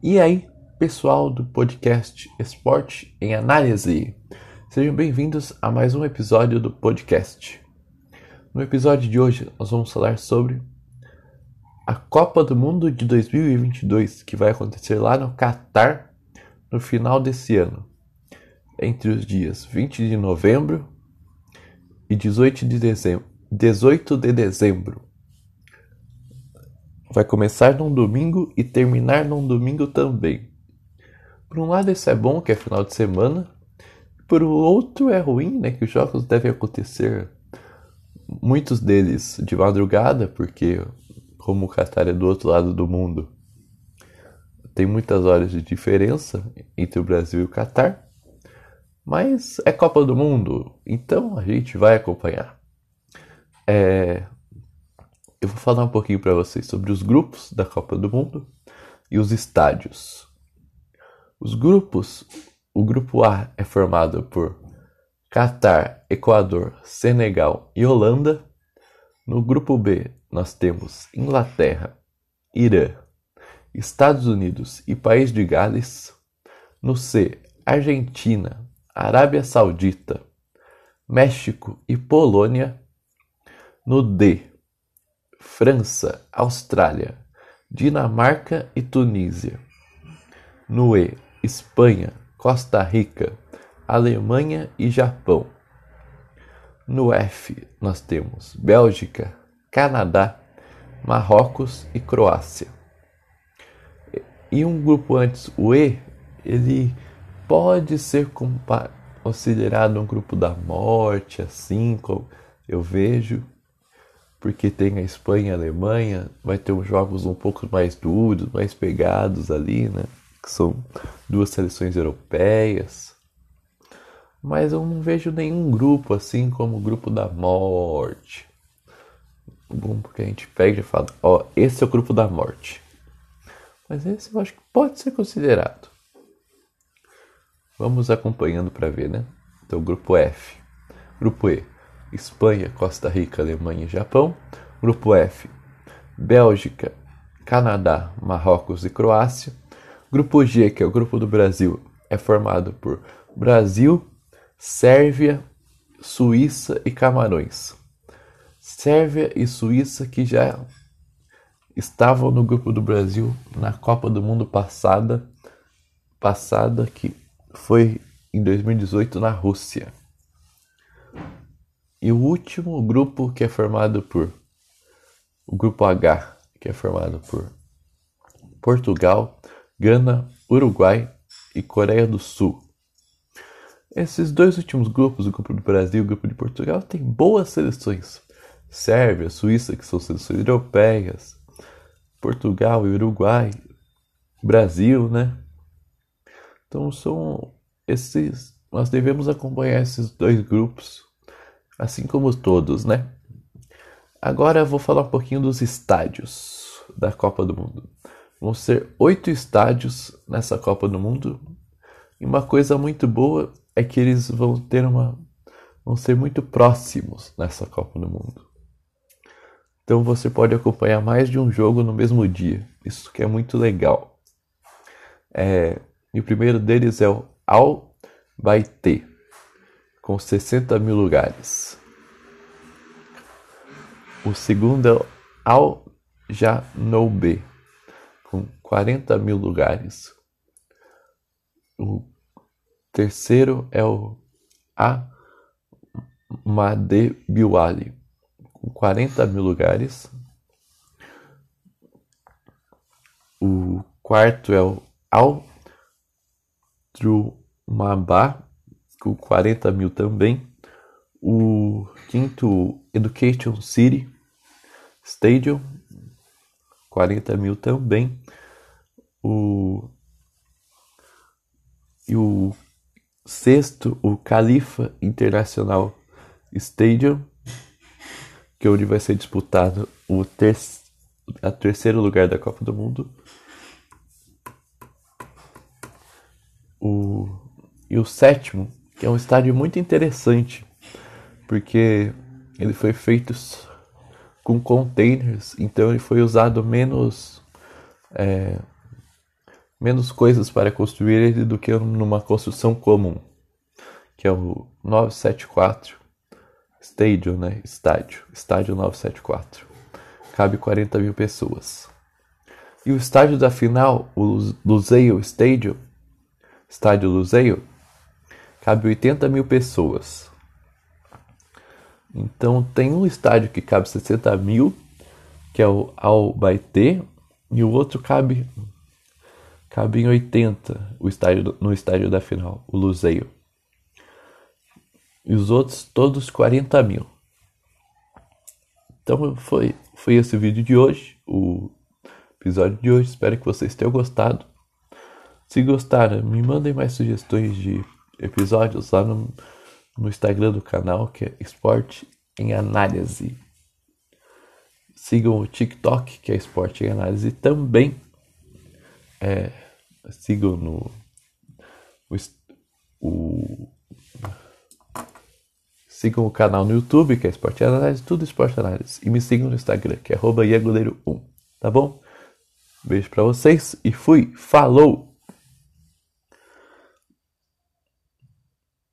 E aí, pessoal do podcast Esporte em Análise, sejam bem-vindos a mais um episódio do podcast. No episódio de hoje, nós vamos falar sobre a Copa do Mundo de 2022, que vai acontecer lá no Catar no final desse ano, entre os dias 20 de novembro e 18 de dezembro. 18 de dezembro. Vai começar num domingo e terminar num domingo também. Por um lado, isso é bom, que é final de semana. Por outro, é ruim, né? Que os jogos devem acontecer, muitos deles de madrugada, porque, como o Qatar é do outro lado do mundo, tem muitas horas de diferença entre o Brasil e o Qatar. Mas é Copa do Mundo, então a gente vai acompanhar. É, eu vou falar um pouquinho para vocês sobre os grupos da Copa do Mundo e os estádios. Os grupos, o grupo A é formado por Catar, Equador, Senegal e Holanda. No grupo B, nós temos Inglaterra, Irã, Estados Unidos e País de Gales. No C, Argentina, Arábia Saudita, México e Polônia. No D, França, Austrália, Dinamarca e Tunísia. No E, Espanha, Costa Rica, Alemanha e Japão. No F, nós temos Bélgica, Canadá, Marrocos e Croácia. E um grupo antes, o E, ele pode ser considerado um grupo da morte, assim como eu vejo, porque tem a Espanha e a Alemanha, vai ter uns jogos um pouco mais duros, mais pegados ali, né? Que são duas seleções europeias. Mas eu não vejo nenhum grupo assim como o grupo da morte. Bom, porque a gente pega e fala, ó, esse é o grupo da morte. Mas esse eu acho que pode ser considerado. Vamos acompanhando para ver, né? Então, grupo F. Grupo E Espanha, Costa Rica, Alemanha e Japão. Grupo F, Bélgica, Canadá, Marrocos e Croácia. Grupo G, que é o grupo do Brasil, é formado por Brasil, Sérvia, Suíça e Camarões. Sérvia e Suíça que já estavam no grupo do Brasil na Copa do Mundo passada, passada que foi em 2018 na Rússia. E o último grupo que é formado por o grupo H, que é formado por Portugal, Gana, Uruguai e Coreia do Sul. Esses dois últimos grupos, o grupo do Brasil e o grupo de Portugal, têm boas seleções. Sérvia, Suíça, que são seleções europeias, Portugal e Uruguai, Brasil, né? Então são esses. Nós devemos acompanhar esses dois grupos assim como todos, né? Agora vou falar um pouquinho dos estádios da Copa do Mundo. Vão ser oito estádios nessa Copa do Mundo. E uma coisa muito boa é que eles vão ter uma. vão ser muito próximos nessa Copa do Mundo. Então você pode acompanhar mais de um jogo no mesmo dia. Isso que é muito legal. É, e o primeiro deles é o Al Baité com 60 mil lugares. O segundo é Al Janoube, com 40 mil lugares. O terceiro é o Amade Biwali, com 40 mil lugares. O quarto é o Al Trumabá, com 40 mil também. O quinto, Education City Stadium, 40 mil também. O, e o sexto, o Califa International Stadium, que é onde vai ser disputado o ter a terceiro lugar da Copa do Mundo. O, e o sétimo, que é um estádio muito interessante, porque ele foi feito com containers, então ele foi usado menos é, menos coisas para construir ele do que numa construção comum, que é o 974 Stadium, né? Estádio, estádio 974. Cabe 40 mil pessoas. E o estádio da final, o Luzeio Stadium, estádio Luzeio, cabe 80 mil pessoas. Então tem um estádio que cabe 60 mil, que é o Albaité, e o outro cabe cabe em 80 o estádio, no estádio da final, o Luzeio. E os outros todos 40 mil. Então foi, foi esse vídeo de hoje, o episódio de hoje. Espero que vocês tenham gostado. Se gostaram, me mandem mais sugestões de episódios lá no, no Instagram do canal, que é Esporte em Análise. Sigam o TikTok, que é Esporte em Análise também. É, sigam no o, o, sigam o canal no YouTube, que é Esporte Análise, tudo Esporte Análise. E me sigam no Instagram, que é arroba 1 tá bom? Beijo para vocês e fui. Falou!